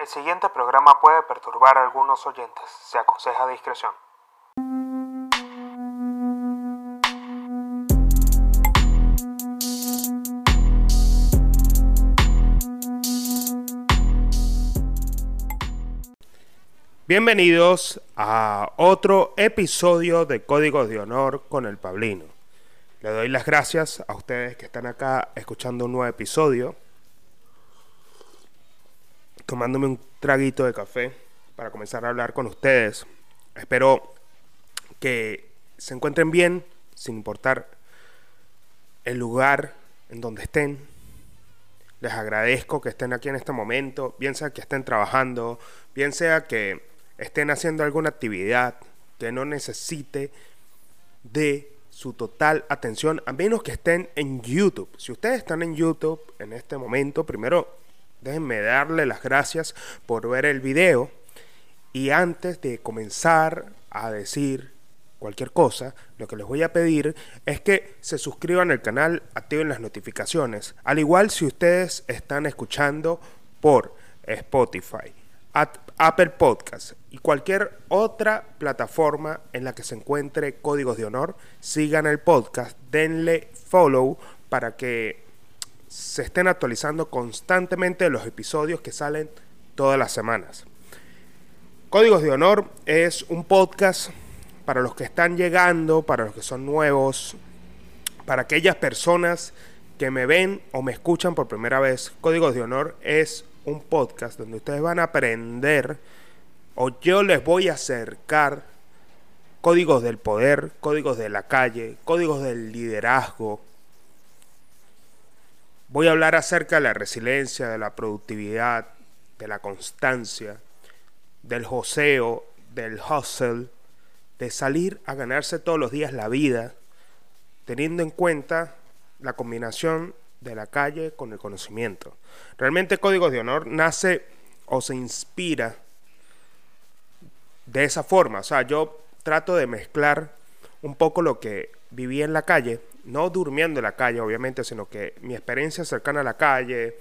El siguiente programa puede perturbar a algunos oyentes. Se aconseja discreción. Bienvenidos a otro episodio de Códigos de Honor con el Pablino. Le doy las gracias a ustedes que están acá escuchando un nuevo episodio tomándome un traguito de café para comenzar a hablar con ustedes. Espero que se encuentren bien, sin importar el lugar en donde estén. Les agradezco que estén aquí en este momento, bien sea que estén trabajando, bien sea que estén haciendo alguna actividad que no necesite de su total atención, a menos que estén en YouTube. Si ustedes están en YouTube en este momento, primero Déjenme darle las gracias por ver el video. Y antes de comenzar a decir cualquier cosa, lo que les voy a pedir es que se suscriban al canal, activen las notificaciones. Al igual si ustedes están escuchando por Spotify, Apple Podcast y cualquier otra plataforma en la que se encuentre Códigos de Honor, sigan el podcast, denle follow para que se estén actualizando constantemente los episodios que salen todas las semanas. Códigos de Honor es un podcast para los que están llegando, para los que son nuevos, para aquellas personas que me ven o me escuchan por primera vez. Códigos de Honor es un podcast donde ustedes van a aprender o yo les voy a acercar códigos del poder, códigos de la calle, códigos del liderazgo, Voy a hablar acerca de la resiliencia, de la productividad, de la constancia, del joseo, del hustle, de salir a ganarse todos los días la vida, teniendo en cuenta la combinación de la calle con el conocimiento. Realmente Códigos de Honor nace o se inspira de esa forma. O sea, yo trato de mezclar un poco lo que viví en la calle no durmiendo en la calle, obviamente, sino que mi experiencia cercana a la calle,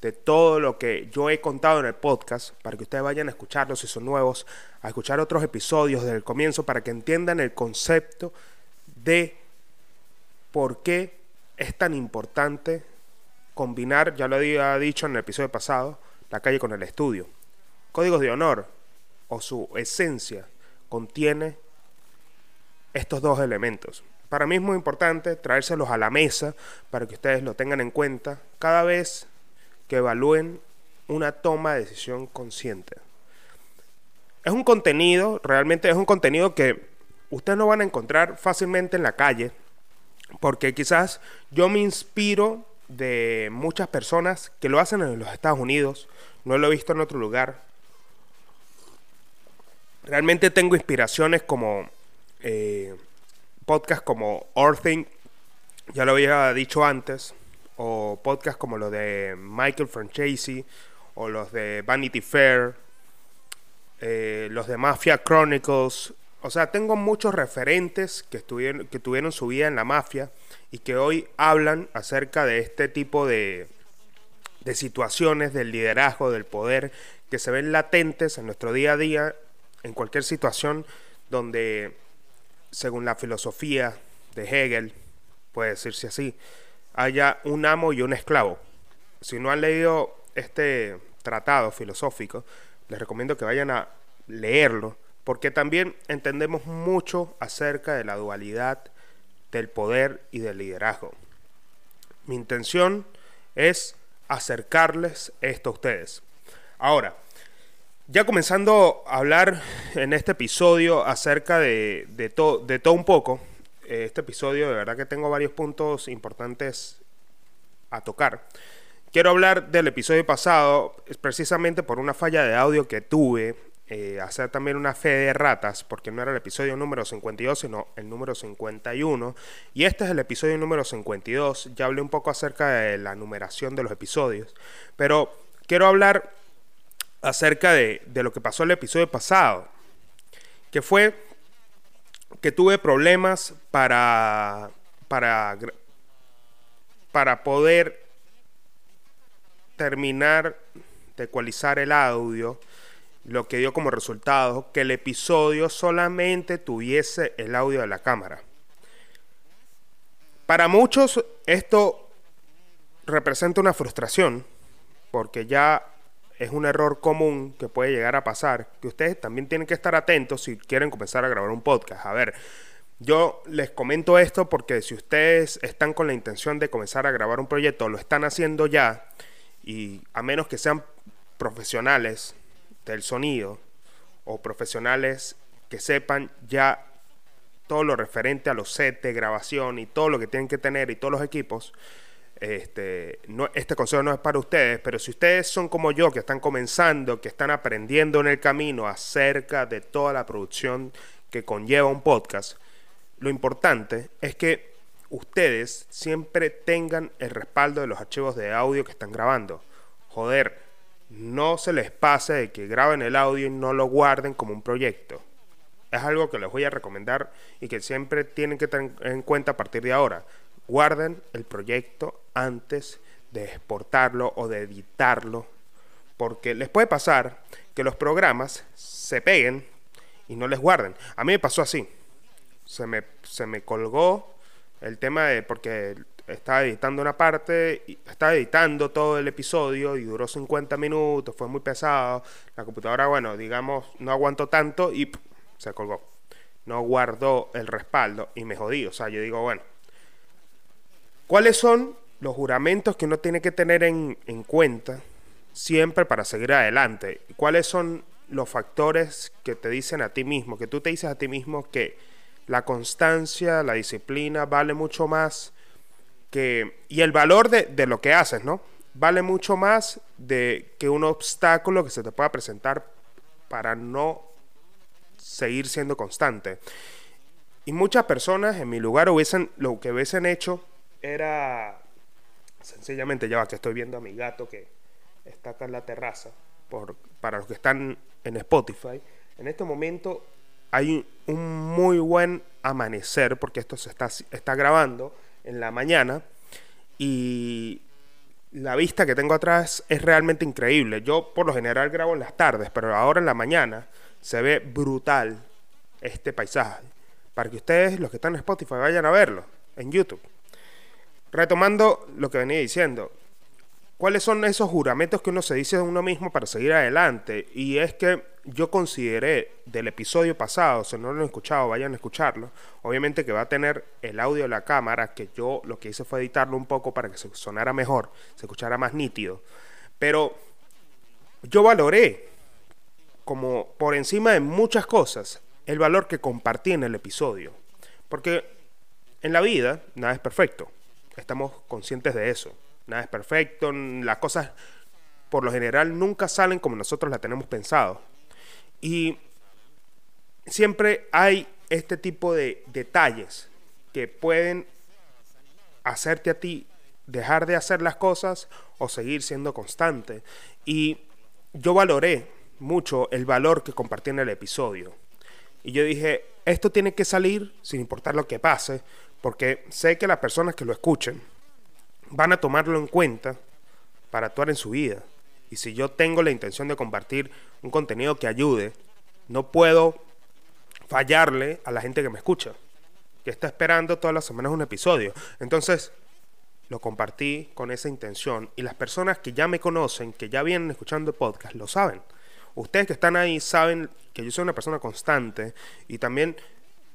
de todo lo que yo he contado en el podcast, para que ustedes vayan a escucharlo si son nuevos, a escuchar otros episodios desde el comienzo, para que entiendan el concepto de por qué es tan importante combinar, ya lo había dicho en el episodio pasado, la calle con el estudio. Códigos de honor o su esencia contiene estos dos elementos. Para mí es muy importante traérselos a la mesa para que ustedes lo tengan en cuenta cada vez que evalúen una toma de decisión consciente. Es un contenido, realmente es un contenido que ustedes no van a encontrar fácilmente en la calle, porque quizás yo me inspiro de muchas personas que lo hacen en los Estados Unidos, no lo he visto en otro lugar. Realmente tengo inspiraciones como eh, podcasts como Orthing, ya lo había dicho antes, o podcasts como los de Michael Francesi, o los de Vanity Fair, eh, los de Mafia Chronicles. O sea, tengo muchos referentes que, estuvieron, que tuvieron su vida en la mafia y que hoy hablan acerca de este tipo de, de situaciones, del liderazgo, del poder, que se ven latentes en nuestro día a día, en cualquier situación donde según la filosofía de Hegel, puede decirse así, haya un amo y un esclavo. Si no han leído este tratado filosófico, les recomiendo que vayan a leerlo, porque también entendemos mucho acerca de la dualidad del poder y del liderazgo. Mi intención es acercarles esto a ustedes. Ahora, ya comenzando a hablar en este episodio acerca de, todo un poco, eh, este episodio de verdad que tengo varios puntos importantes a tocar. Quiero hablar del episodio pasado, es precisamente por una falla de audio que tuve, eh, hacer también una fe de ratas, porque no era el episodio número 52, sino el número 51. Y este es el episodio número 52. Ya hablé un poco acerca de la numeración de los episodios, pero quiero hablar acerca de, lo que pasó el episodio pasado, que fue que tuve problemas para, para, para poder terminar de ecualizar el audio, lo que dio como resultado que el episodio solamente tuviese el audio de la cámara. Para muchos esto representa una frustración, porque ya es un error común que puede llegar a pasar, que ustedes también tienen que estar atentos si quieren comenzar a grabar un podcast. A ver, yo les comento esto porque si ustedes están con la intención de comenzar a grabar un proyecto, lo están haciendo ya, y a menos que sean profesionales del sonido o profesionales que sepan ya todo lo referente a los sets de grabación y todo lo que tienen que tener y todos los equipos, este, no, este consejo no es para ustedes, pero si ustedes son como yo, que están comenzando, que están aprendiendo en el camino acerca de toda la producción que conlleva un podcast, lo importante es que ustedes siempre tengan el respaldo de los archivos de audio que están grabando. Joder, no se les pase de que graben el audio y no lo guarden como un proyecto. Es algo que les voy a recomendar y que siempre tienen que tener en cuenta a partir de ahora. Guarden el proyecto antes de exportarlo o de editarlo, porque les puede pasar que los programas se peguen y no les guarden. A mí me pasó así. Se me, se me colgó el tema de, porque estaba editando una parte, estaba editando todo el episodio y duró 50 minutos, fue muy pesado. La computadora, bueno, digamos, no aguantó tanto y se colgó. No guardó el respaldo y me jodí. O sea, yo digo, bueno, ¿cuáles son los juramentos que uno tiene que tener en, en cuenta siempre para seguir adelante? ¿Cuáles son los factores que te dicen a ti mismo, que tú te dices a ti mismo que la constancia, la disciplina vale mucho más que... y el valor de, de lo que haces, ¿no? Vale mucho más de que un obstáculo que se te pueda presentar para no seguir siendo constante. Y muchas personas en mi lugar hubiesen, lo que hubiesen hecho era sencillamente, ya va, que estoy viendo a mi gato que está acá en la terraza, por, para los que están en Spotify, en este momento hay un muy buen amanecer, porque esto se está, está grabando en la mañana, y la vista que tengo atrás es realmente increíble. Yo por lo general grabo en las tardes, pero ahora en la mañana se ve brutal este paisaje. Para que ustedes, los que están en Spotify, vayan a verlo en YouTube. Retomando lo que venía diciendo, ¿cuáles son esos juramentos que uno se dice de uno mismo para seguir adelante? Y es que yo consideré del episodio pasado, si no lo han escuchado, vayan a escucharlo. Obviamente que va a tener el audio de la cámara, que yo lo que hice fue editarlo un poco para que se sonara mejor, se escuchara más nítido. Pero yo valoré como por encima de muchas cosas, el valor que compartí en el episodio. Porque en la vida nada es perfecto. Estamos conscientes de eso. Nada es perfecto. Las cosas, por lo general, nunca salen como nosotros las tenemos pensado. Y siempre hay este tipo de detalles que pueden hacerte a ti dejar de hacer las cosas o seguir siendo constante. Y yo valoré mucho el valor que compartí en el episodio. Y yo dije, esto tiene que salir sin importar lo que pase, porque sé que las personas que lo escuchen van a tomarlo en cuenta para actuar en su vida. Y si yo tengo la intención de compartir un contenido que ayude, no puedo fallarle a la gente que me escucha, que está esperando todas las semanas un episodio. Entonces, lo compartí con esa intención y las personas que ya me conocen, que ya vienen escuchando el podcast, lo saben. Ustedes que están ahí saben que yo soy una persona constante y también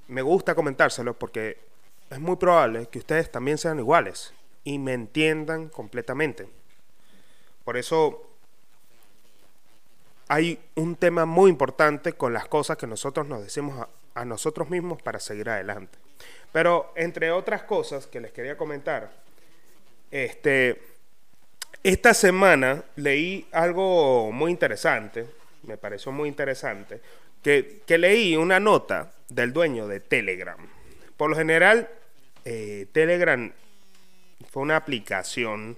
me gusta comentárselo porque es muy probable que ustedes también sean iguales y me entiendan completamente. Por eso hay un tema muy importante con las cosas que nosotros nos decimos a, nosotros mismos para seguir adelante. Pero entre otras cosas que les quería comentar, este, esta semana leí algo muy interesante me pareció muy interesante, que, leí una nota del dueño de Telegram. Por lo general, eh, Telegram fue una aplicación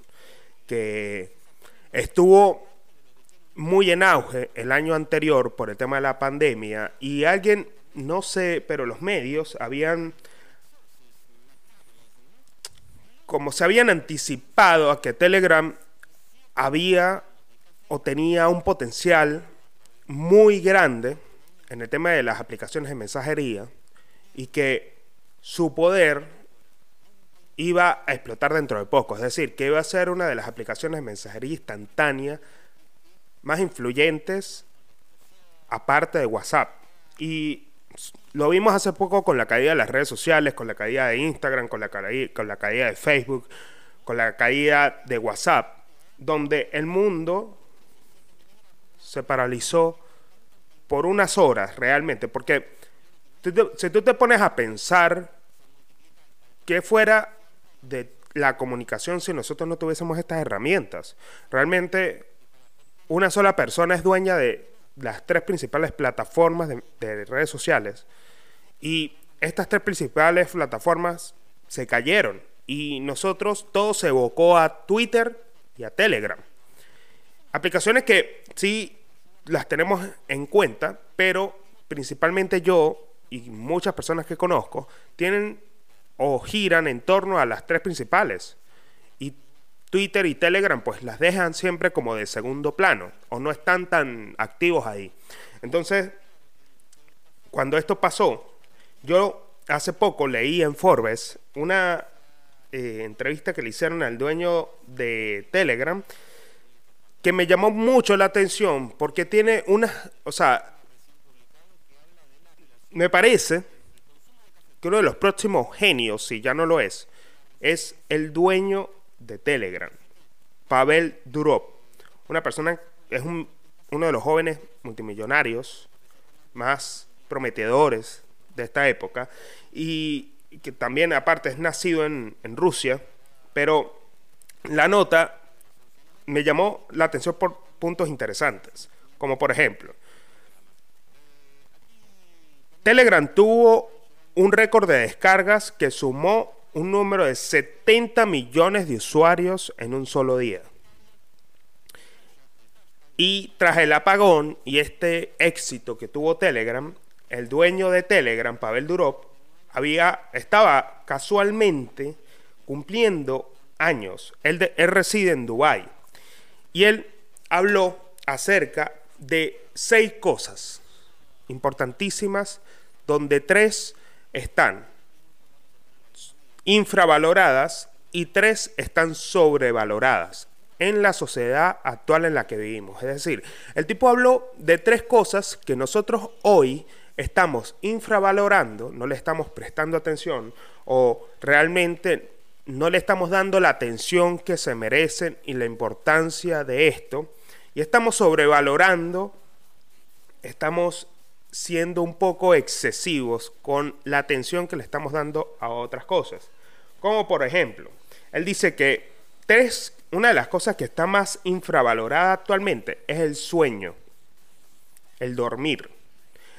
que estuvo muy en auge el año anterior por el tema de la pandemia y alguien, no sé, pero los medios habían como se habían anticipado a que Telegram había o tenía un potencial muy grande en el tema de las aplicaciones de mensajería y que su poder iba a explotar dentro de poco. Es decir, que iba a ser una de las aplicaciones de mensajería instantánea más influyentes aparte de WhatsApp. Y lo vimos hace poco con la caída de las redes sociales, con la caída de Instagram, con la, caída, con la caída de Facebook, con la caída de WhatsApp, donde el mundo se paralizó por unas horas realmente, porque si tú te pones a pensar qué fuera de la comunicación si nosotros no tuviésemos estas herramientas, realmente una sola persona es dueña de las tres principales plataformas de, redes sociales y estas tres principales plataformas se cayeron y nosotros todo se evocó a Twitter y a Telegram. Aplicaciones que sí las tenemos en cuenta, pero principalmente yo y muchas personas que conozco tienen o giran en torno a las tres principales. Y Twitter y Telegram pues las dejan siempre como de segundo plano o no están tan activos ahí. Entonces, cuando esto pasó, yo hace poco leí en Forbes una eh, entrevista que le hicieron al dueño de Telegram que me llamó mucho la atención porque tiene una, o sea, me parece que uno de los próximos genios, si ya no lo es, es el dueño de Telegram, Pavel Durov. Una persona, es uno de los jóvenes multimillonarios más prometedores de esta época y que también aparte es nacido en, en Rusia, pero la nota me llamó la atención por puntos interesantes, como por ejemplo, Telegram tuvo un récord de descargas que sumó un número de 70 millones de usuarios en un solo día. Y tras el apagón y este éxito que tuvo Telegram, el dueño de Telegram, Pavel Durov, había, estaba casualmente cumpliendo años. Él, él reside en Dubái. Y él habló acerca de seis cosas importantísimas, donde tres están infravaloradas y tres están sobrevaloradas en la sociedad actual en la que vivimos. Es decir, el tipo habló de tres cosas que nosotros hoy estamos infravalorando, no le estamos prestando atención o realmente no le estamos dando la atención que se merecen y la importancia de esto. Y estamos sobrevalorando, estamos siendo un poco excesivos con la atención que le estamos dando a otras cosas. Como por ejemplo, él dice que tres, una de las cosas que está más infravalorada actualmente es el sueño, el dormir.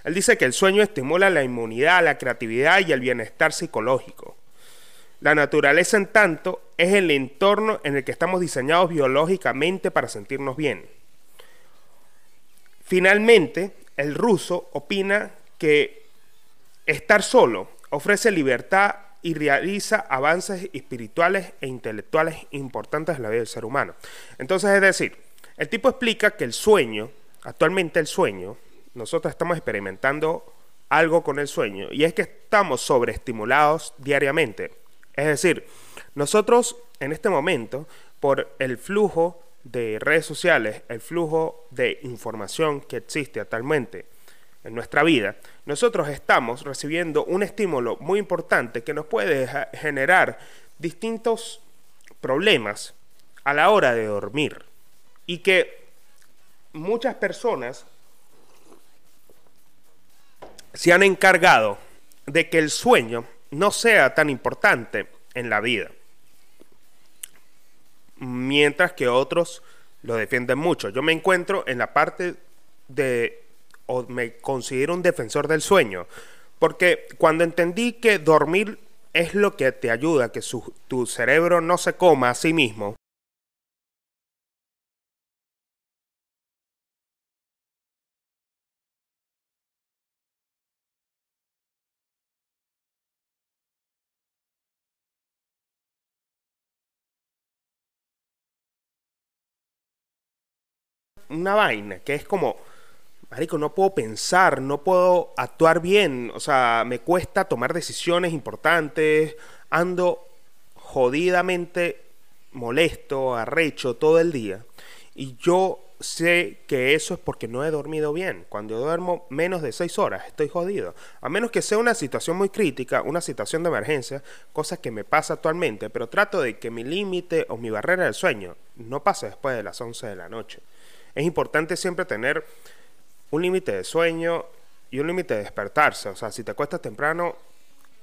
Él dice que el sueño estimula la inmunidad, la creatividad y el bienestar psicológico. La naturaleza, en tanto, es el entorno en el que estamos diseñados biológicamente para sentirnos bien. Finalmente, el ruso opina que estar solo ofrece libertad y realiza avances espirituales e intelectuales importantes en la vida del ser humano. Entonces, es decir, el tipo explica que el sueño, actualmente el sueño, nosotros estamos experimentando algo con el sueño y es que estamos sobreestimulados diariamente. Es decir, nosotros en este momento, por el flujo de redes sociales, el flujo de información que existe actualmente en nuestra vida, nosotros estamos recibiendo un estímulo muy importante que nos puede generar distintos problemas a la hora de dormir. Y que muchas personas se han encargado de que el sueño no sea tan importante en la vida mientras que otros lo defienden mucho. Yo me encuentro en la parte de, o me considero un defensor del sueño, porque cuando entendí que dormir es lo que te ayuda que tu cerebro no se coma a sí mismo, una vaina que es como, marico, no puedo pensar, no puedo actuar bien, o sea, me cuesta tomar decisiones importantes, ando jodidamente molesto, arrecho todo el día. Y yo sé que eso es porque no he dormido bien. Cuando duermo menos de 6 horas, estoy jodido. A menos que sea una situación muy crítica, una situación de emergencia, cosa que me pasa actualmente, pero trato de que mi límite o mi barrera del sueño no pase después de las 11 de la noche. Es importante siempre tener un límite de sueño y un límite de despertarse. O sea, si te cuestas temprano,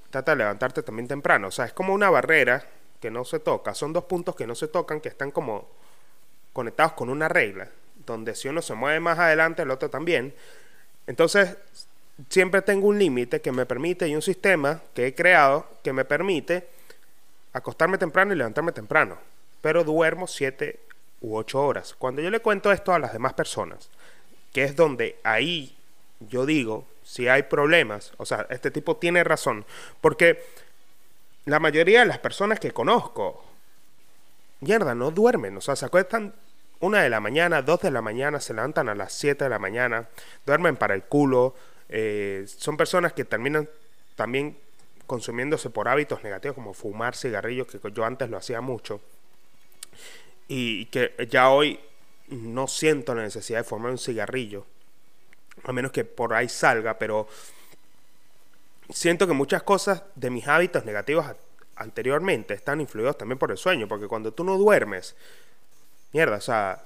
trata de levantarte también temprano. O sea, es como una barrera que no se toca. Son dos puntos que no se tocan, que están como conectados con una regla donde si uno se mueve más adelante, el otro también. Entonces, siempre tengo un límite que me permite y un sistema que he creado que me permite acostarme temprano y levantarme temprano. Pero duermo 7 u 8 horas. Cuando yo le cuento esto a las demás personas, que es donde ahí yo digo, si hay problemas, o sea, este tipo tiene razón, porque la mayoría de las personas que conozco, mierda, no duermen, o sea, se acuestan una de la mañana, dos de la mañana, se levantan a las 7 de la mañana, duermen para el culo. Eh, son personas que terminan también consumiéndose por hábitos negativos como fumar cigarrillos, que yo antes lo hacía mucho. Y que ya hoy no siento la necesidad de fumar un cigarrillo, a menos que por ahí salga, pero siento que muchas cosas de mis hábitos negativos anteriormente están influidos también por el sueño, porque cuando tú no duermes, mierda, o sea,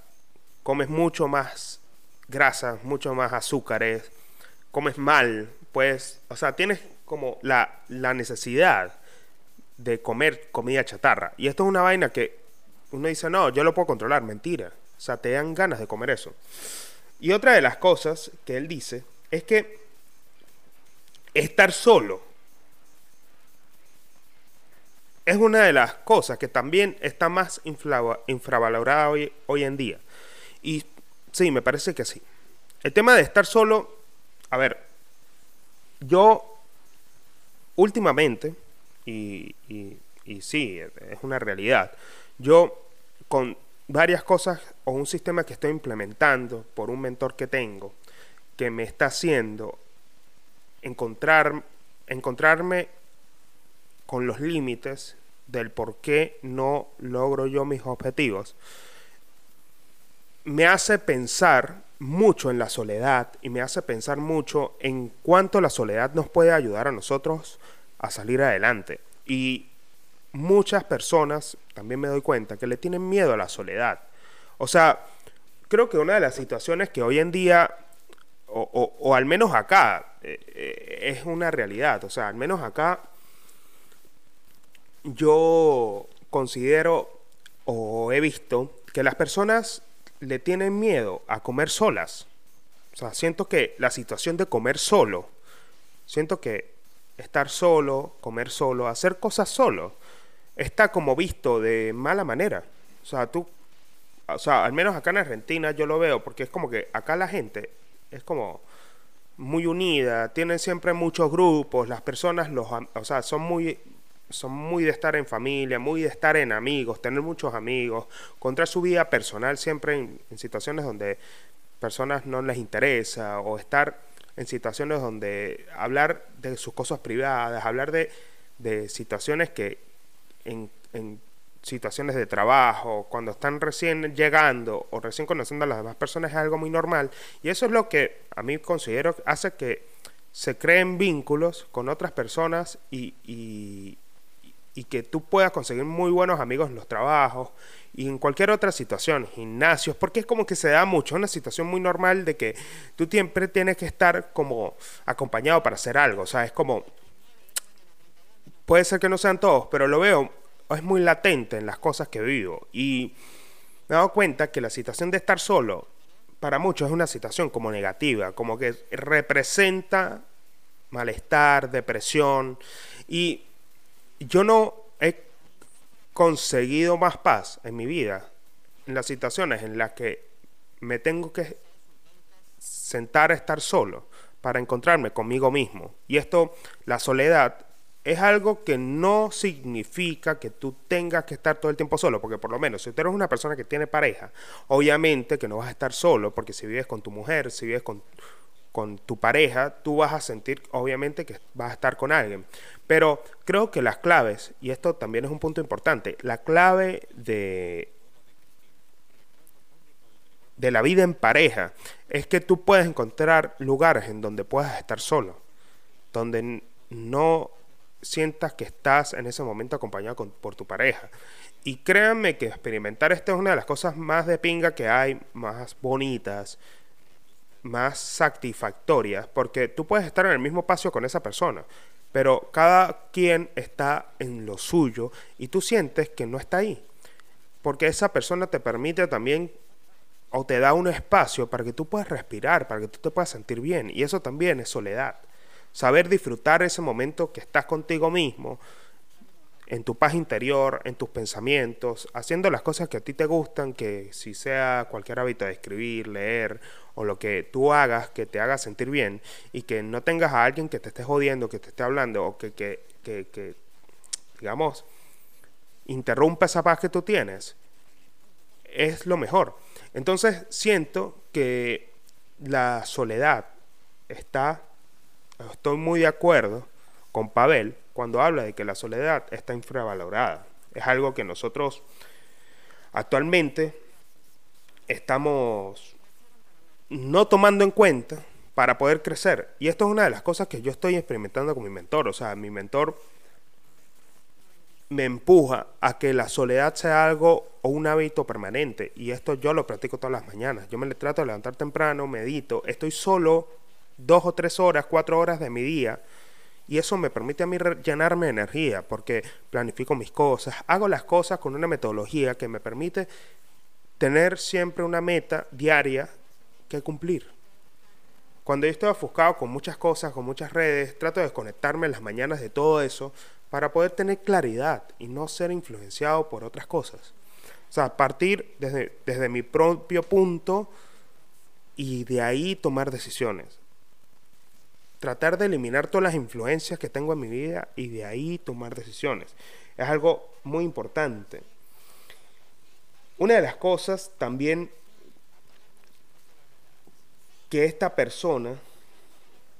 comes mucho más grasa, mucho más azúcares, comes mal, pues, o sea, tienes como la, la necesidad de comer comida chatarra. Y esto es una vaina que uno dice, no, yo lo puedo controlar, mentira. O sea, te dan ganas de comer eso. Y otra de las cosas que él dice es que estar solo es una de las cosas que también está más infravalorada hoy, hoy en día. Y sí, me parece que sí. El tema de estar solo, a ver, yo últimamente, y, y, y sí, es una realidad, yo con varias cosas o un sistema que estoy implementando por un mentor que tengo, que me está haciendo encontrar, encontrarme con los límites del por qué no logro yo mis objetivos, me hace pensar mucho en la soledad y me hace pensar mucho en cuánto la soledad nos puede ayudar a nosotros a salir adelante. Y muchas personas, también me doy cuenta, que le tienen miedo a la soledad. O sea, creo que una de las situaciones que hoy en día, o, al menos acá, eh, eh, es una realidad. O sea, al menos acá yo considero o he visto que las personas le tienen miedo a comer solas. O sea, siento que la situación de comer solo, siento que estar solo, comer solo, hacer cosas solo, está como visto de mala manera. O sea, tú, o sea, al menos acá en Argentina yo lo veo, porque es como que acá la gente es como muy unida, tienen siempre muchos grupos, las personas los, o sea, son muy son muy de estar en familia, muy de estar en amigos, tener muchos amigos, contra su vida personal siempre en, situaciones donde personas no les interesa o estar en situaciones donde hablar de sus cosas privadas, hablar de, de situaciones que en, en, situaciones de trabajo, cuando están recién llegando o recién conociendo a las demás personas es algo muy normal. Y eso es lo que a mí considero hace que se creen vínculos con otras personas y, y que tú puedas conseguir muy buenos amigos en los trabajos y en cualquier otra situación, gimnasios, porque es como que se da mucho, una situación muy normal de que tú siempre tienes que estar como acompañado para hacer algo, o sea, es como, puede ser que no sean todos, pero lo veo, es muy latente en las cosas que vivo y me he dado cuenta que la situación de estar solo, para muchos es una situación como negativa, como que representa malestar, depresión y yo no he conseguido más paz en mi vida en las situaciones en las que me tengo que sentar a estar solo para encontrarme conmigo mismo. Y esto, la soledad, es algo que no significa que tú tengas que estar todo el tiempo solo, porque por lo menos si tú eres una persona que tiene pareja, obviamente que no vas a estar solo, porque si vives con tu mujer, si vives con, con tu pareja, tú vas a sentir obviamente que vas a estar con alguien. Pero creo que las claves, y esto también es un punto importante, la clave de de la vida en pareja es que tú puedes encontrar lugares en donde puedas estar solo, donde no sientas que estás en ese momento acompañado por tu pareja. Y créanme que experimentar esto es una de las cosas más de pinga que hay, más bonitas, más satisfactorias, porque tú puedes estar en el mismo espacio con esa persona, pero cada quien está en lo suyo y tú sientes que no está ahí, porque esa persona te permite también o te da un espacio para que tú puedas respirar, para que tú te puedas sentir bien, y eso también es soledad saber disfrutar ese momento que estás contigo mismo, en tu paz interior, en tus pensamientos, haciendo las cosas que a ti te gustan, que si sea cualquier hábito de escribir, leer o lo que tú hagas que te haga sentir bien y que no tengas a alguien que te esté jodiendo, que te esté hablando o que, que, que, que digamos, interrumpa esa paz que tú tienes, es lo mejor. Entonces siento que la soledad está estoy muy de acuerdo con Pavel cuando habla de que la soledad está infravalorada. Es algo que nosotros actualmente estamos no tomando en cuenta para poder crecer. Y esto es una de las cosas que yo estoy experimentando con mi mentor. O sea, mi mentor me empuja a que la soledad sea algo o un hábito permanente. Y esto yo lo practico todas las mañanas. Yo me le trato de levantar temprano, medito, estoy solo dos o tres horas, cuatro horas de mi día. Y eso me permite a mí llenarme de energía porque planifico mis cosas, hago las cosas con una metodología que me permite tener siempre una meta diaria que cumplir. Cuando yo estoy ofuscado con muchas cosas, con muchas redes, trato de desconectarme en las mañanas de todo eso para poder tener claridad y no ser influenciado por otras cosas. O sea, partir desde, desde mi propio punto y de ahí tomar decisiones tratar de eliminar todas las influencias que tengo en mi vida y de ahí tomar decisiones. Es algo muy importante. Una de las cosas también que esta persona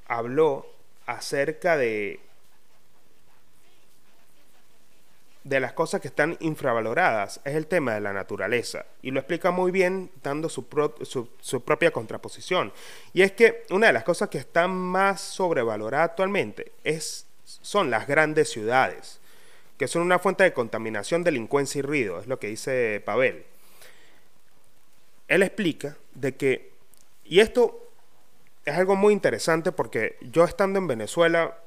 habló acerca de de las cosas que están infravaloradas es el tema de la naturaleza. Y lo explica muy bien dando su, propia contraposición. Y es que una de las cosas que están más sobrevaloradas actualmente es, son las grandes ciudades, que son una fuente de contaminación, delincuencia y ruido, es lo que dice Pavel. Él explica de que, y esto es algo muy interesante porque yo estando en Venezuela,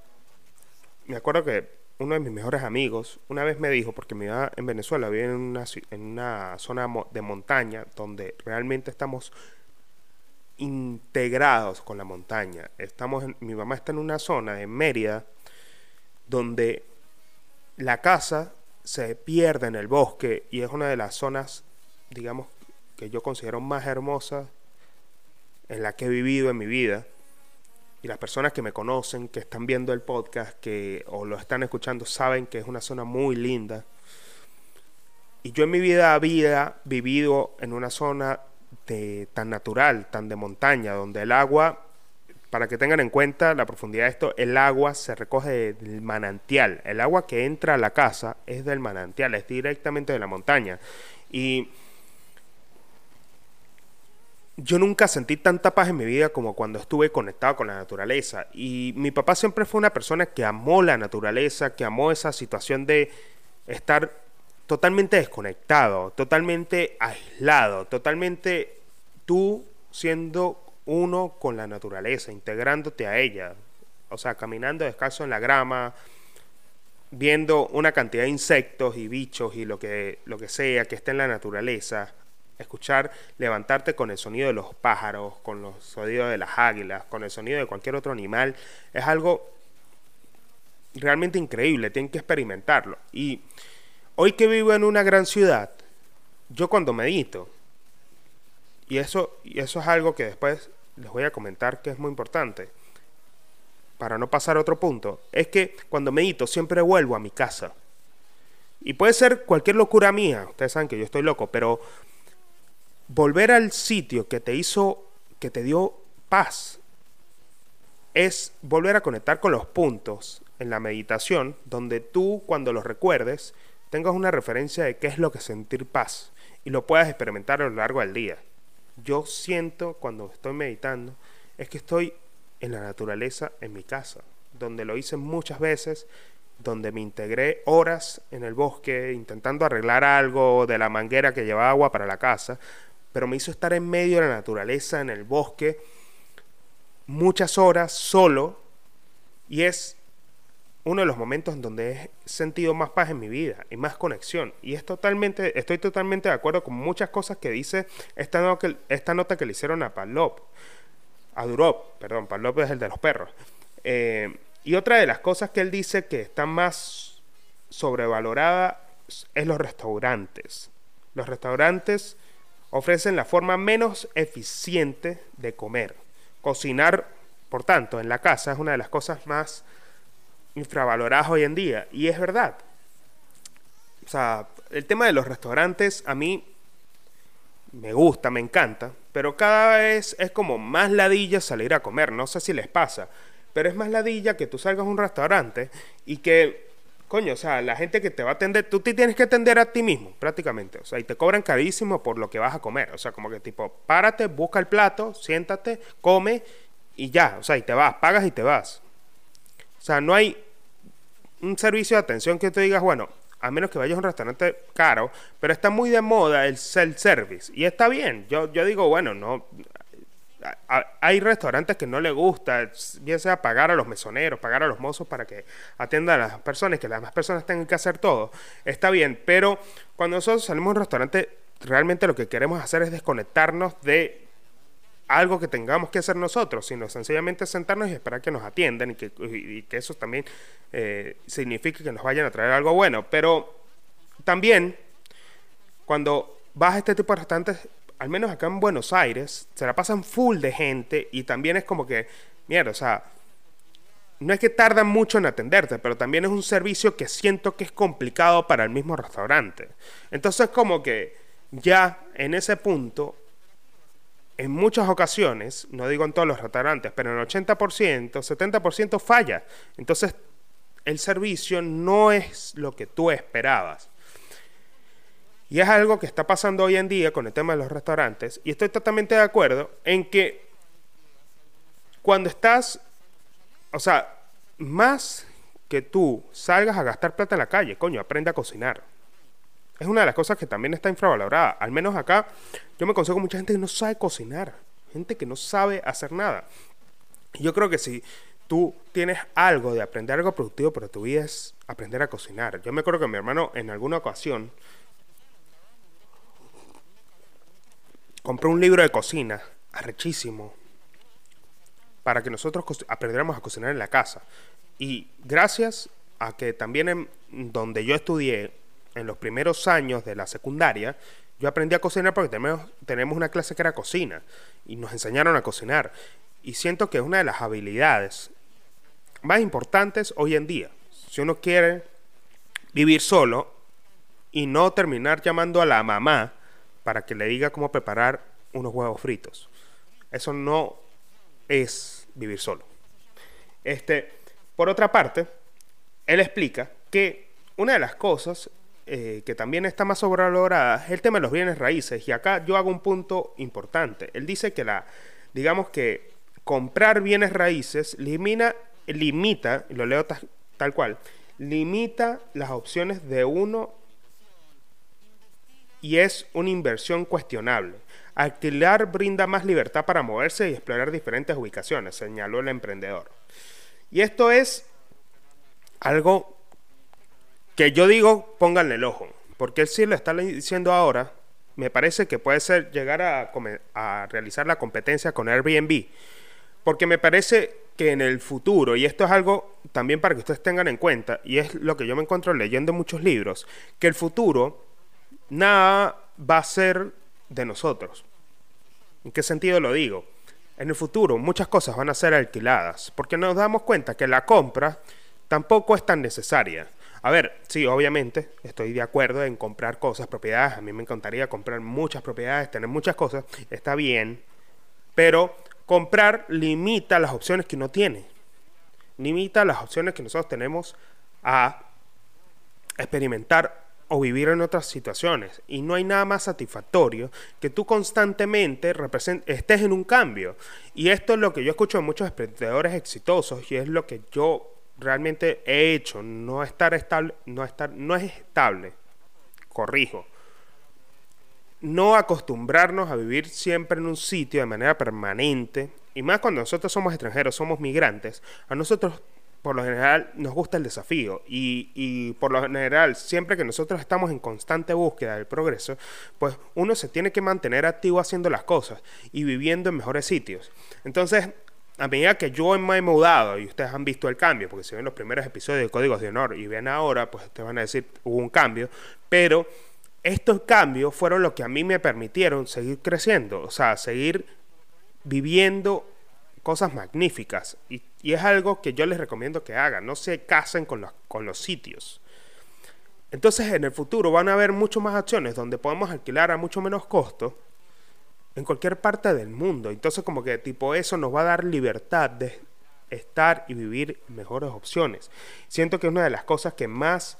me acuerdo que uno de mis mejores amigos una vez me dijo, porque me iba en Venezuela, vive en una, en una zona de montaña donde realmente estamos integrados con la montaña. Estamos mi mamá está en una zona en Mérida donde la casa se pierde en el bosque y es una de las zonas, digamos, que yo considero más hermosas en la que he vivido en mi vida y las personas que me conocen, que están viendo el podcast, que o lo están escuchando, saben que es una zona muy linda. Y yo en mi vida había vivido en una zona de, tan natural, tan de montaña, donde el agua, para que tengan en cuenta la profundidad de esto, el agua se recoge del manantial. El agua que entra a la casa es del manantial, es directamente de la montaña. Y yo nunca sentí tanta paz en mi vida como cuando estuve conectado con la naturaleza. Y mi papá siempre fue una persona que amó la naturaleza, que amó esa situación de estar totalmente desconectado, totalmente aislado, totalmente tú siendo uno con la naturaleza, integrándote a ella. O sea, caminando descalzo en la grama, viendo una cantidad de insectos y bichos y lo que, lo que sea que esté en la naturaleza escuchar, levantarte con el sonido de los pájaros, con los sonidos de las águilas, con el sonido de cualquier otro animal, es algo realmente increíble, tienen que experimentarlo. Y hoy que vivo en una gran ciudad, yo cuando medito, y eso, y eso es algo que después les voy a comentar que es muy importante, para no pasar a otro punto, es que cuando medito siempre vuelvo a mi casa. Y puede ser cualquier locura mía, ustedes saben que yo estoy loco, pero volver al sitio que te hizo, que te dio paz, es volver a conectar con los puntos en la meditación, donde tú cuando los recuerdes tengas una referencia de qué es lo que sentir paz y lo puedas experimentar a lo largo del día. Yo siento cuando estoy meditando es que estoy en la naturaleza en mi casa, donde lo hice muchas veces, donde me integré horas en el bosque intentando arreglar algo de la manguera que llevaba agua para la casa, pero me hizo estar en medio de la naturaleza, en el bosque, muchas horas solo y es uno de los momentos en donde he sentido más paz en mi vida y más conexión. Y es totalmente, estoy totalmente de acuerdo con muchas cosas que dice esta, nota que, le hicieron a Pavlov, a Durov, perdón, Pavlov es el de los perros. Eh, y otra de las cosas que él dice que está más sobrevalorada es los restaurantes. Los restaurantes ofrecen la forma menos eficiente de comer. Cocinar, por tanto, en la casa es una de las cosas más infravaloradas hoy en día. Y es verdad. O sea, el tema de los restaurantes a mí me gusta, me encanta, pero cada vez es como más ladilla salir a comer. No sé si les pasa, pero es más ladilla que tú salgas a un restaurante y que coño, o sea, la gente que te va a atender, tú te tienes que atender a ti mismo, prácticamente. O sea, y te cobran carísimo por lo que vas a comer. O sea, como que tipo, párate, busca el plato, siéntate, come y ya. O sea, y te vas, pagas y te vas. O sea, no hay un servicio de atención que tú digas, bueno, a menos que vayas a un restaurante caro, pero está muy de moda el self-service. Y está bien. Yo, yo digo, bueno, no, hay restaurantes que no le gusta, bien sea pagar a los mesoneros, pagar a los mozos para que atiendan a las personas, que las demás personas tengan que hacer todo. Está bien, pero cuando nosotros salimos a un restaurante, realmente lo que queremos hacer es desconectarnos de algo que tengamos que hacer nosotros, sino sencillamente sentarnos y esperar que nos atiendan y que, eso también eh, signifique que nos vayan a traer algo bueno. Pero también, cuando vas a este tipo de restaurantes, al menos acá en Buenos Aires, se la pasan full de gente y también es como que, mierda, o sea, no es que tardan mucho en atenderte, pero también es un servicio que siento que es complicado para el mismo restaurante. Entonces como que ya en ese punto, en muchas ocasiones, no digo en todos los restaurantes, pero en el 80%, 70% falla. Entonces el servicio no es lo que tú esperabas. Y es algo que está pasando hoy en día con el tema de los restaurantes. Y estoy totalmente de acuerdo en que cuando estás, o sea, más que tú salgas a gastar plata en la calle, coño, aprende a cocinar. Es una de las cosas que también está infravalorada. Al menos acá yo me consigo mucha gente que no sabe cocinar. Gente que no sabe hacer nada. Yo creo que si tú tienes algo de aprender algo productivo para tu vida es aprender a cocinar. Yo me acuerdo que mi hermano en alguna ocasión compré un libro de cocina, arrechísimo, para que nosotros aprendiéramos a cocinar en la casa. Y gracias a que también en donde yo estudié, en los primeros años de la secundaria, yo aprendí a cocinar porque tenemos, tenemos una clase que era cocina y nos enseñaron a cocinar. Y siento que es una de las habilidades más importantes hoy en día. Si uno quiere vivir solo y no terminar llamando a la mamá para que le diga cómo preparar unos huevos fritos. Eso no es vivir solo. Este, por otra parte, él explica que una de las cosas eh, que también está más sobrevalorada es el tema de los bienes raíces. Y acá yo hago un punto importante. Él dice que la, digamos que comprar bienes raíces limita, limita, lo leo tal cual, limita las opciones de uno y es una inversión cuestionable. Alquilar brinda más libertad para moverse y explorar diferentes ubicaciones, señaló el emprendedor. Y esto es algo que yo digo, pónganle el ojo, porque él sí lo está diciendo ahora, me parece que puede ser llegar a, a realizar la competencia con Airbnb, porque me parece que en el futuro, y esto es algo también para que ustedes tengan en cuenta, y es lo que yo me encuentro leyendo muchos libros, que el futuro nada va a ser de nosotros. ¿En qué sentido lo digo? en el futuro muchas cosas van a ser alquiladas, porque nos damos cuenta que la compra tampoco es tan necesaria. A ver, sí, obviamente estoy de acuerdo en comprar cosas, propiedades. A mí me encantaría comprar muchas propiedades, tener muchas cosas. Está bien. Pero comprar limita las opciones que uno tiene. Limita las opciones que nosotros tenemos a experimentar o vivir en otras situaciones. Y no hay nada más satisfactorio que tú constantemente estés en un cambio. Y esto es lo que yo escucho de muchos emprendedores exitosos y es lo que yo realmente he hecho, no estar estable, no estar, no es estable, corrijo. No acostumbrarnos a vivir siempre en un sitio de manera permanente, y más cuando nosotros somos extranjeros, somos migrantes, a nosotros por lo general nos gusta el desafío y, y, por lo general siempre que nosotros estamos en constante búsqueda del progreso, pues uno se tiene que mantener activo haciendo las cosas y viviendo en mejores sitios. Entonces a medida que yo me he mudado y ustedes han visto el cambio, porque si ven los primeros episodios de Códigos de Honor y ven ahora, pues ustedes van a decir hubo un cambio, pero estos cambios fueron los que a mí me permitieron seguir creciendo, o sea, seguir viviendo cosas magníficas. Y, es algo que yo les recomiendo que hagan, no se casen con los, con los sitios. Entonces en el futuro van a haber muchas más acciones donde podemos alquilar a mucho menos costo en cualquier parte del mundo. Entonces como que tipo eso nos va a dar libertad de estar y vivir mejores opciones. Siento que es una de las cosas que más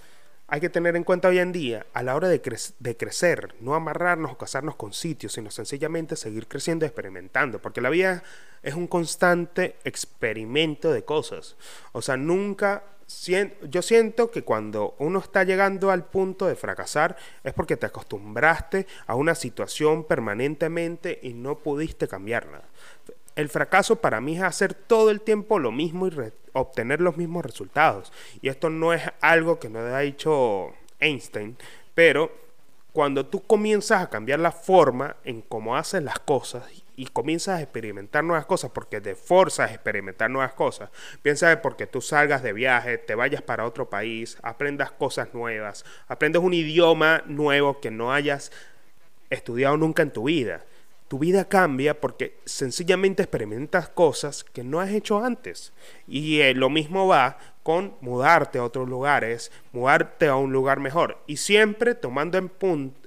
hay que tener en cuenta hoy en día a la hora de, de, crecer, no amarrarnos o casarnos con sitios, sino sencillamente seguir creciendo y experimentando, porque la vida es un constante experimento de cosas. O sea, nunca yo siento que cuando uno está llegando al punto de fracasar es porque te acostumbraste a una situación permanentemente y no pudiste cambiarla. El fracaso para mí es hacer todo el tiempo lo mismo y obtener los mismos resultados. Y esto no es algo que nos ha dicho Einstein, pero cuando tú comienzas a cambiar la forma en cómo haces las cosas y comienzas a experimentar nuevas cosas porque te forzas a experimentar nuevas cosas, piensa porque tú salgas de viaje, te vayas para otro país, aprendas cosas nuevas, aprendes un idioma nuevo que no hayas estudiado nunca en tu vida. Tu vida cambia porque sencillamente experimentas cosas que no has hecho antes. Y eh, lo mismo va con mudarte a otros lugares, mudarte a un lugar mejor. Y siempre tomando en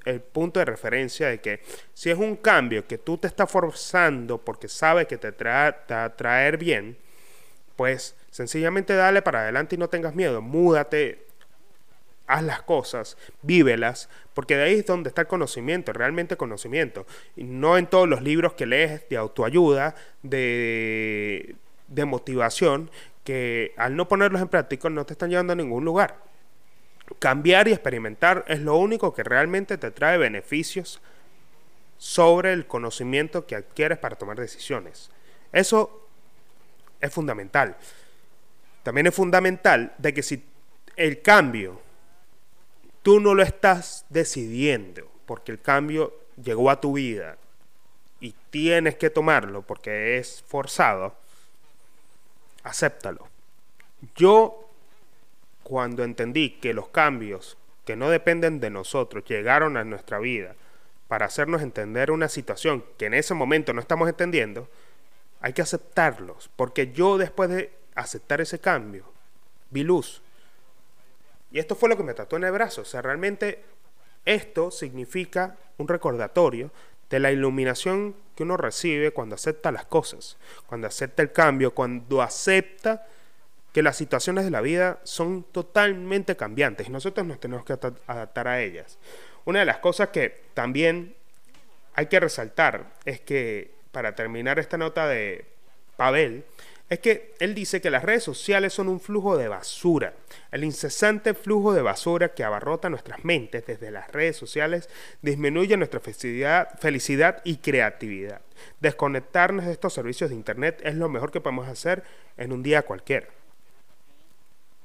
el punto de referencia de que si es un cambio que tú te estás forzando porque sabes que te, trae, va a traer bien, pues sencillamente dale para adelante y no tengas miedo. Múdate, haz las cosas, vívelas, porque de ahí es donde está el conocimiento, realmente conocimiento. No en todos los libros que lees de autoayuda, de, de motivación, que al no ponerlos en práctica no te están llevando a ningún lugar. Cambiar y experimentar es lo único que realmente te trae beneficios sobre el conocimiento que adquieres para tomar decisiones. Eso es fundamental. También es fundamental de que si el cambio tú no lo estás decidiendo, porque el cambio llegó a tu vida y tienes que tomarlo porque es forzado, acéptalo. Yo, cuando entendí que los cambios que no dependen de nosotros llegaron a nuestra vida para hacernos entender una situación que en ese momento no estamos entendiendo, hay que aceptarlos, porque yo después de aceptar ese cambio, vi luz. Y esto fue lo que me trató en el brazo. O sea, realmente esto significa un recordatorio de la iluminación que uno recibe cuando acepta las cosas, cuando acepta el cambio, cuando acepta que las situaciones de la vida son totalmente cambiantes y nosotros nos tenemos que adaptar a ellas. Una de las cosas que también hay que resaltar es que, para terminar esta nota de Pavel, es que él dice que las redes sociales son un flujo de basura, el incesante flujo de basura que abarrota nuestras mentes desde las redes sociales disminuye nuestra felicidad, felicidad y creatividad. Desconectarnos de estos servicios de Internet es lo mejor que podemos hacer en un día cualquiera.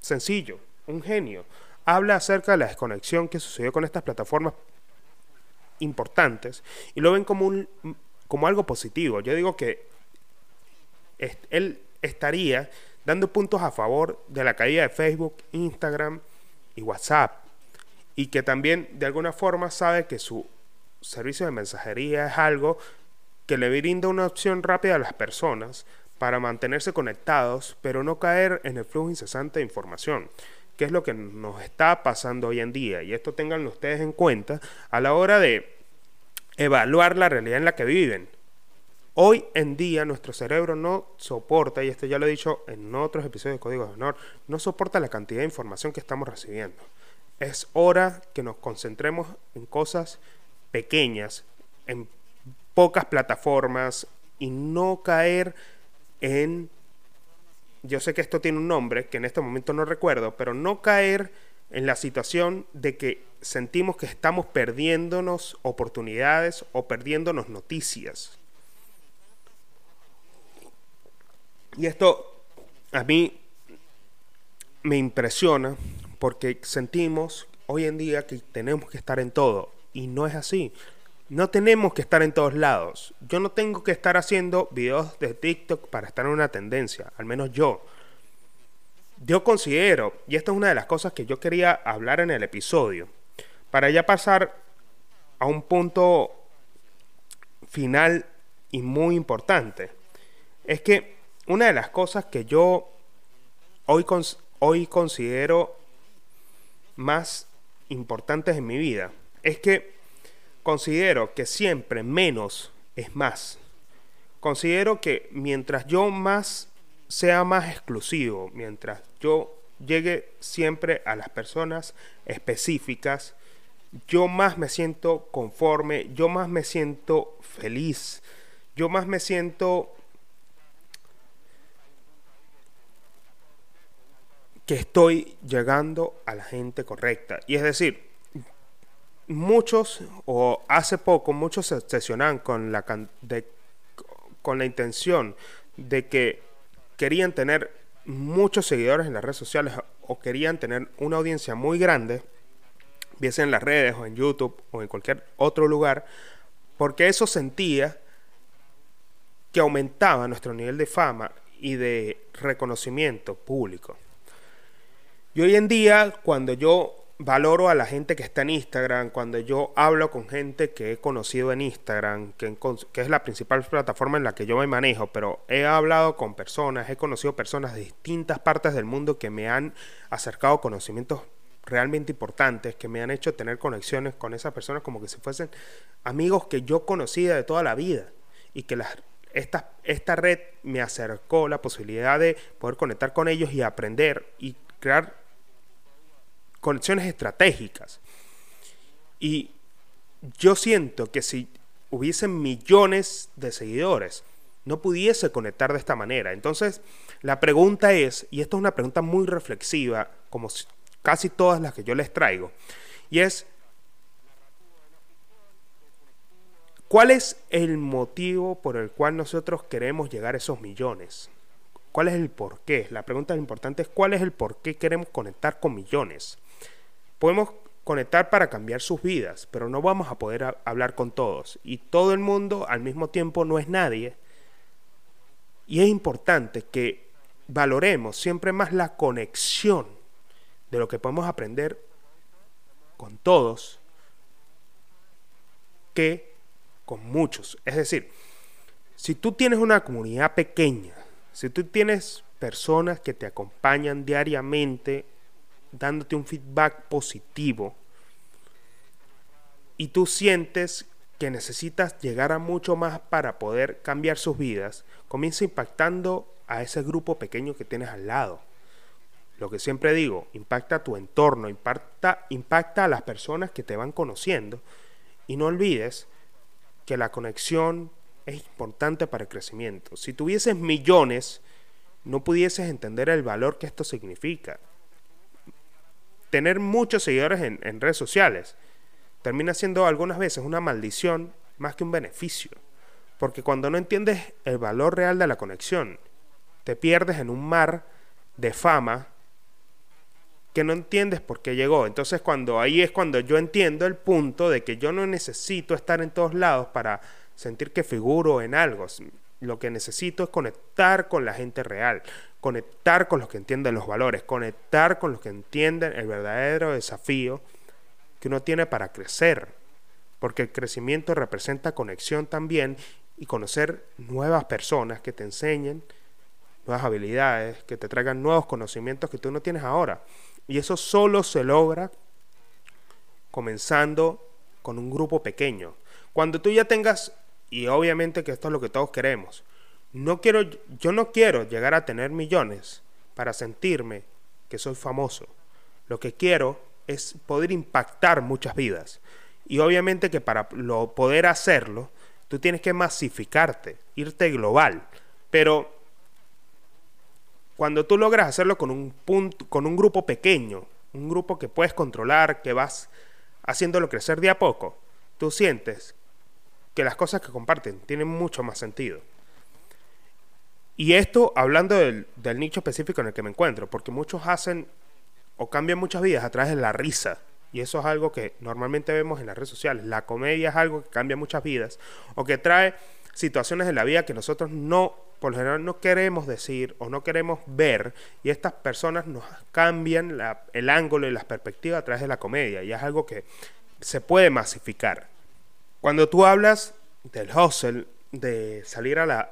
Sencillo, un genio. Habla acerca de la desconexión que sucedió con estas plataformas importantes y lo ven como, un, como algo positivo. Yo digo que él estaría dando puntos a favor de la caída de Facebook, Instagram y WhatsApp. Y que también de alguna forma sabe que su servicio de mensajería es algo que le brinda una opción rápida a las personas para mantenerse conectados, pero no caer en el flujo incesante de información, que es lo que nos está pasando hoy en día. Y esto tengan ustedes en cuenta a la hora de evaluar la realidad en la que viven. Hoy en día nuestro cerebro no soporta, y esto ya lo he dicho en otros episodios de Código de Honor, no soporta la cantidad de información que estamos recibiendo. Es hora que nos concentremos en cosas pequeñas, en pocas plataformas y no caer en, yo sé que esto tiene un nombre que en este momento no recuerdo, pero no caer en la situación de que sentimos que estamos perdiéndonos oportunidades o perdiéndonos noticias. Y esto a mí me impresiona porque sentimos hoy en día que tenemos que estar en todo y no es así. No tenemos que estar en todos lados. Yo no tengo que estar haciendo videos de TikTok para estar en una tendencia, al menos yo. Yo considero, y esta es una de las cosas que yo quería hablar en el episodio, para ya pasar a un punto final y muy importante, es que una de las cosas que yo hoy, hoy considero más importantes en mi vida es que considero que siempre menos es más. Considero que mientras yo más sea más exclusivo, mientras yo llegue siempre a las personas específicas, yo más me siento conforme, yo más me siento feliz, yo más me siento que estoy llegando a la gente correcta. Y es decir, muchos, o hace poco, muchos se obsesionan con la, con la intención de que querían tener muchos seguidores en las redes sociales o querían tener una audiencia muy grande, bien en las redes o en YouTube o en cualquier otro lugar, porque eso sentía que aumentaba nuestro nivel de fama y de reconocimiento público. Y hoy en día, cuando yo valoro a la gente que está en Instagram, cuando yo hablo con gente que he conocido en Instagram, que, es la principal plataforma en la que yo me manejo, pero he hablado con personas, he conocido personas de distintas partes del mundo que me han acercado conocimientos realmente importantes, que me han hecho tener conexiones con esas personas como que si fuesen amigos que yo conocía de toda la vida y que las, esta, esta red me acercó la posibilidad de poder conectar con ellos y aprender y crear conexiones estratégicas. Y yo siento que si hubiesen millones de seguidores, no pudiese conectar de esta manera. Entonces, la pregunta es, y esto es una pregunta muy reflexiva, como casi todas las que yo les traigo, y es, ¿cuál es el motivo por el cual nosotros queremos llegar a esos millones? ¿Cuál es el por qué? La pregunta importante es, ¿cuál es el por qué queremos conectar con millones? Podemos conectar para cambiar sus vidas, pero no vamos a poder hablar con todos. Y todo el mundo al mismo tiempo no es nadie. Y es importante que valoremos siempre más la conexión de lo que podemos aprender con todos que con muchos. Es decir, si tú tienes una comunidad pequeña, si tú tienes personas que te acompañan diariamente dándote un feedback positivo y tú sientes que necesitas llegar a mucho más para poder cambiar sus vidas, comienza impactando a ese grupo pequeño que tienes al lado. Lo que siempre digo, impacta a tu entorno, impacta, impacta a las personas que te van conociendo y no olvides que la conexión es importante para el crecimiento. Si tuvieses millones, no pudieses entender el valor que esto significa tener muchos seguidores en, redes sociales termina siendo algunas veces una maldición más que un beneficio. Porque cuando no entiendes el valor real de la conexión, te pierdes en un mar de fama que no entiendes por qué llegó. Entonces cuando ahí es cuando yo entiendo el punto de que yo no necesito estar en todos lados para sentir que figuro en algo. Lo que necesito es conectar con la gente real, conectar con los que entienden los valores, conectar con los que entienden el verdadero desafío que uno tiene para crecer. Porque el crecimiento representa conexión también y conocer nuevas personas que te enseñen nuevas habilidades, que te traigan nuevos conocimientos que tú no tienes ahora. Y eso solo se logra comenzando con un grupo pequeño. Cuando tú ya tengas, y obviamente que esto es lo que todos queremos, no quiero, yo no quiero llegar a tener millones para sentirme que soy famoso. Lo que quiero es poder impactar muchas vidas. Y obviamente que para lo, poder hacerlo, tú tienes que masificarte, irte global. Pero cuando tú logras hacerlo con un, punto, con un grupo pequeño, un grupo que puedes controlar, que vas haciéndolo crecer de a poco, tú sientes que las cosas que comparten tienen mucho más sentido. Y esto hablando del, del, nicho específico en el que me encuentro, porque muchos hacen o cambian muchas vidas a través de la risa. Y eso es algo que normalmente vemos en las redes sociales. La comedia es algo que cambia muchas vidas o que trae situaciones de la vida que nosotros no, por lo general, no queremos decir o no queremos ver. Y estas personas nos cambian el ángulo y las perspectivas a través de la comedia. Y es algo que se puede masificar. Cuando tú hablas del hustle, de salir a, la,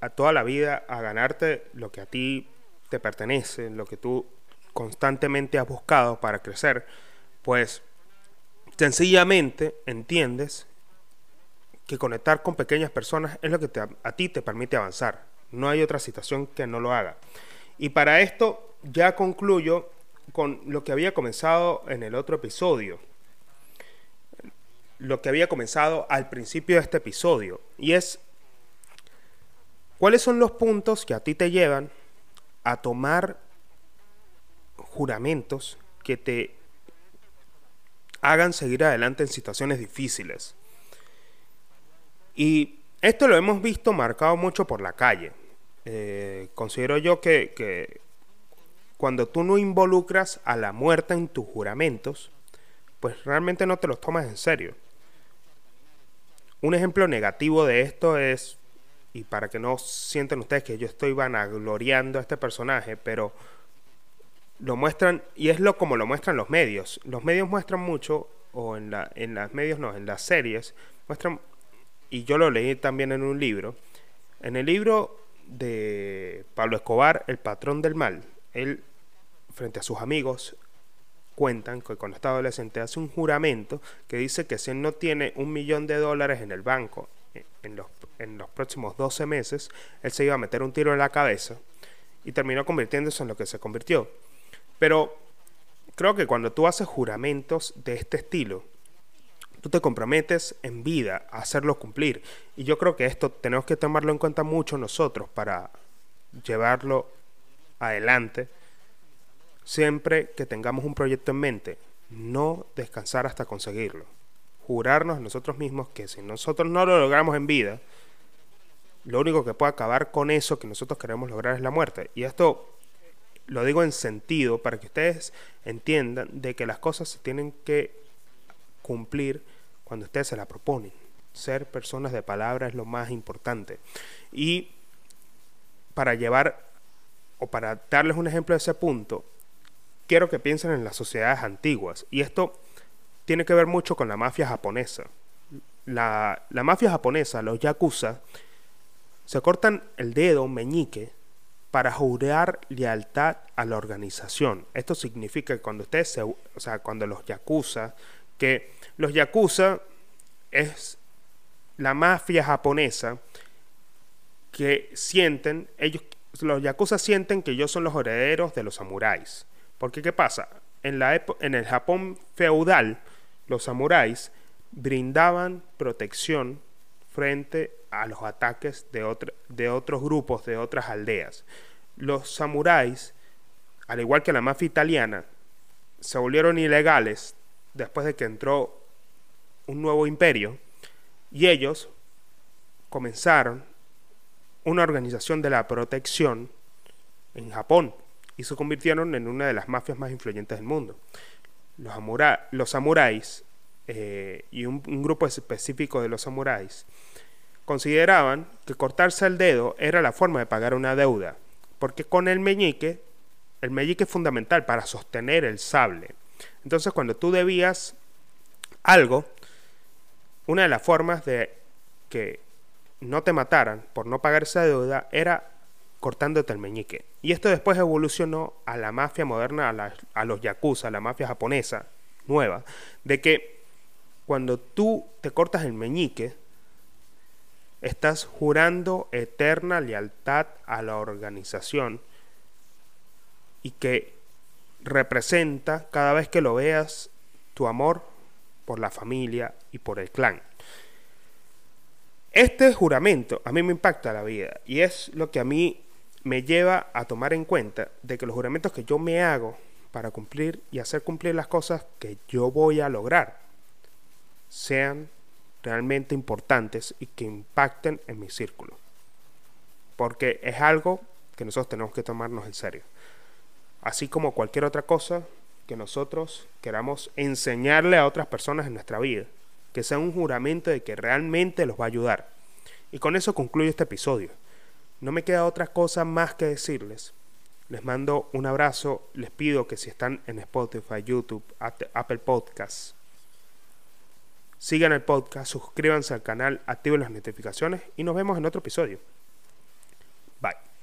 a, toda la vida a ganarte lo que a ti te pertenece, lo que tú constantemente has buscado para crecer, pues sencillamente entiendes que conectar con pequeñas personas es lo que a ti te permite avanzar. No hay otra situación que no lo haga. Y para esto ya concluyo con lo que había comenzado en el otro episodio. Lo que había comenzado al principio de este episodio. Y es, ¿cuáles son los puntos que a ti te llevan a tomar juramentos que te hagan seguir adelante en situaciones difíciles. Y esto lo hemos visto marcado mucho por la calle. Eh, considero yo que, que cuando tú no involucras a la muerte en tus juramentos, pues realmente no te los tomas en serio. Un ejemplo negativo de esto es, y para que no sientan ustedes que yo estoy vanagloriando a este personaje, pero lo muestran, y es lo como lo muestran los medios. Los medios muestran mucho, o en, la, en las medios no, en las series, muestran, y yo lo leí también en un libro, en el libro de Pablo Escobar, El patrón del mal, él, frente a sus amigos, cuentan que cuando está adolescente hace un juramento que dice que si él no tiene un millón de dólares en el banco eh, en los, en los próximos 12 meses, él se iba a meter un tiro en la cabeza y terminó convirtiéndose en lo que se convirtió. Pero creo que cuando tú haces juramentos de este estilo, tú te comprometes en vida a hacerlos cumplir. Y yo creo que esto tenemos que tomarlo en cuenta mucho nosotros para llevarlo adelante. Siempre que tengamos un proyecto en mente, no descansar hasta conseguirlo. Jurarnos a nosotros mismos que si nosotros no lo logramos en vida, lo único que puede acabar con eso que nosotros queremos lograr es la muerte. Y esto lo digo en sentido para que ustedes entiendan de que las cosas se tienen que cumplir cuando ustedes se la proponen. Ser personas de palabra es lo más importante. Y para llevar o para darles un ejemplo de ese punto, quiero que piensen en las sociedades antiguas. Y esto tiene que ver mucho con la mafia japonesa. La, la mafia japonesa, los yakuza, se cortan el dedo meñique para jurar lealtad a la organización. Esto significa que cuando ustedes se, o sea, cuando los yakuza, que los yakuza es la mafia japonesa que sienten, ellos, los yakuza sienten que ellos son los herederos de los samuráis. Porque ¿qué pasa? En, la en el Japón feudal, los samuráis brindaban protección frente a los ataques de, de otros grupos, de otras aldeas. Los samuráis, al igual que la mafia italiana, se volvieron ilegales después de que entró un nuevo imperio y ellos comenzaron una organización de la protección en Japón y se convirtieron en una de las mafias más influyentes del mundo. Los, los samuráis eh, y un, un, grupo específico de los samuráis consideraban que cortarse el dedo era la forma de pagar una deuda, porque con el meñique, el meñique es fundamental para sostener el sable. Entonces cuando tú debías algo, una de las formas de que no te mataran por no pagar esa deuda era cortándote el meñique. Y esto después evolucionó a la mafia moderna, a, los yakuza, a la mafia japonesa nueva, de que cuando tú te cortas el meñique, estás jurando eterna lealtad a la organización y que representa cada vez que lo veas tu amor por la familia y por el clan. Este juramento a mí me impacta la vida y es lo que a mí me lleva a tomar en cuenta de que los juramentos que yo me hago para cumplir y hacer cumplir las cosas que yo voy a lograr sean realmente importantes y que impacten en mi círculo. Porque es algo que nosotros tenemos que tomarnos en serio. Así como cualquier otra cosa que nosotros queramos enseñarle a otras personas en nuestra vida. Que sea un juramento de que realmente los va a ayudar. Y con eso concluyo este episodio. No me queda otra cosa más que decirles. Les mando un abrazo. Les pido que si están en Spotify, YouTube, Apple Podcasts, sigan el podcast, suscríbanse al canal, activen las notificaciones y nos vemos en otro episodio. Bye.